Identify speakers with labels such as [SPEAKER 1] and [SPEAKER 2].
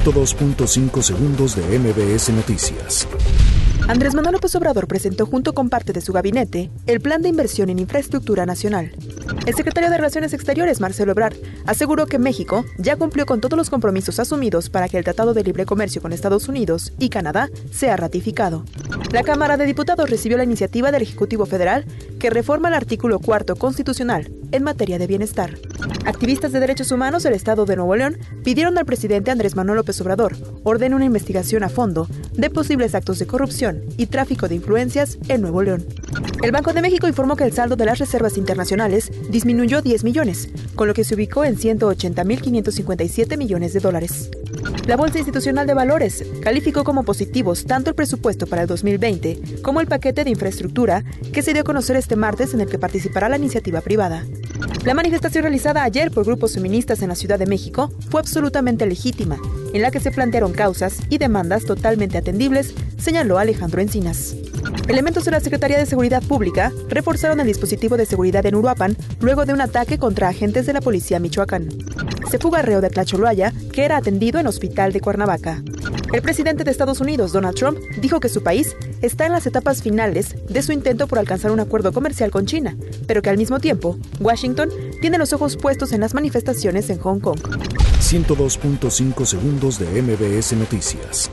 [SPEAKER 1] 102.5 segundos de MBS Noticias.
[SPEAKER 2] Andrés Manuel López Obrador presentó junto con parte de su gabinete el Plan de Inversión en Infraestructura Nacional. El secretario de Relaciones Exteriores, Marcelo Ebrard, aseguró que México ya cumplió con todos los compromisos asumidos para que el Tratado de Libre Comercio con Estados Unidos y Canadá sea ratificado. La Cámara de Diputados recibió la iniciativa del Ejecutivo Federal que reforma el artículo cuarto constitucional en materia de bienestar. Activistas de derechos humanos del Estado de Nuevo León pidieron al presidente Andrés Manuel López Obrador ordene una investigación a fondo de posibles actos de corrupción y tráfico de influencias en Nuevo León. El Banco de México informó que el saldo de las reservas internacionales disminuyó 10 millones, con lo que se ubicó en 180.557 millones de dólares. La Bolsa Institucional de Valores calificó como positivos tanto el presupuesto para el 2020 como el paquete de infraestructura que se dio a conocer este martes en el que participará la iniciativa privada. La manifestación realizada ayer por grupos feministas en la Ciudad de México fue absolutamente legítima, en la que se plantearon causas y demandas totalmente atendibles, señaló Alejandro Encinas. Elementos de la Secretaría de Seguridad Pública reforzaron el dispositivo de seguridad en Uruapan luego de un ataque contra agentes de la policía Michoacán. Se fuga reo de Tlacholoaya, que era atendido en hospital de Cuernavaca. El presidente de Estados Unidos, Donald Trump, dijo que su país está en las etapas finales de su intento por alcanzar un acuerdo comercial con China, pero que al mismo tiempo, Washington tiene los ojos puestos en las manifestaciones en Hong Kong.
[SPEAKER 1] 102.5 segundos de MBS Noticias.